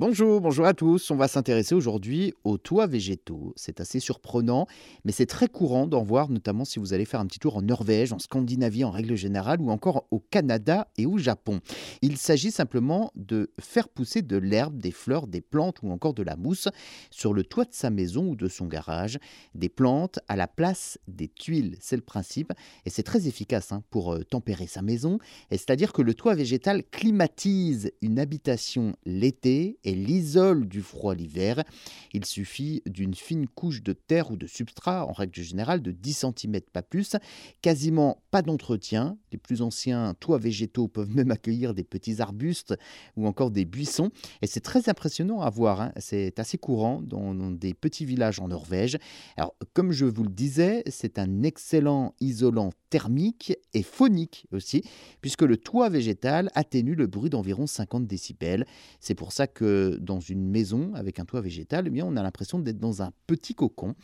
Bonjour, bonjour à tous. On va s'intéresser aujourd'hui aux toits végétaux. C'est assez surprenant, mais c'est très courant d'en voir, notamment si vous allez faire un petit tour en Norvège, en Scandinavie en règle générale, ou encore au Canada et au Japon. Il s'agit simplement de faire pousser de l'herbe, des fleurs, des plantes ou encore de la mousse sur le toit de sa maison ou de son garage. Des plantes à la place des tuiles, c'est le principe, et c'est très efficace hein, pour euh, tempérer sa maison. C'est-à-dire que le toit végétal climatise une habitation l'été et l'isole du froid l'hiver. Il suffit d'une fine couche de terre ou de substrat, en règle générale de 10 cm pas plus, quasiment pas d'entretien. Les plus anciens toits végétaux peuvent même accueillir des petits arbustes ou encore des buissons. Et c'est très impressionnant à voir. Hein. C'est assez courant dans, dans des petits villages en Norvège. Alors, comme je vous le disais, c'est un excellent isolant thermique et phonique aussi, puisque le toit végétal atténue le bruit d'environ 50 décibels. C'est pour ça que dans une maison avec un toit végétal, eh bien, on a l'impression d'être dans un petit cocon.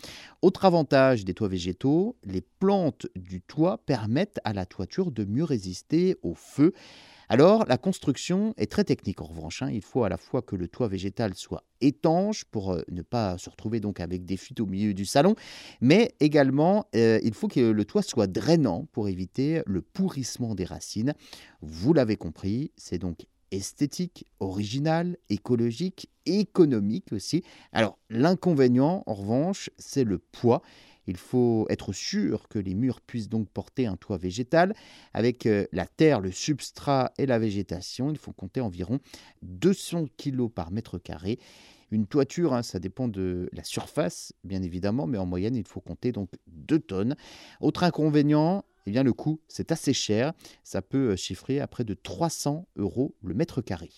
Autre avantage des toits végétaux, les plantes du toit permettent à la toiture de mieux résister au feu. Alors, la construction est très technique en revanche. Hein. Il faut à la fois que le toit végétal soit étanche pour euh, ne pas se retrouver donc avec des fuites au milieu du salon, mais également euh, il faut que le toit soit drainant pour éviter le pourrissement des racines. Vous l'avez compris, c'est donc esthétique, original, écologique, économique aussi. Alors l'inconvénient, en revanche, c'est le poids. Il faut être sûr que les murs puissent donc porter un toit végétal. Avec euh, la terre, le substrat et la végétation, il faut compter environ 200 kg par mètre carré. Une toiture, hein, ça dépend de la surface, bien évidemment, mais en moyenne, il faut compter donc 2 tonnes. Autre inconvénient, eh bien, le coût, c'est assez cher. Ça peut euh, chiffrer à près de 300 euros le mètre carré.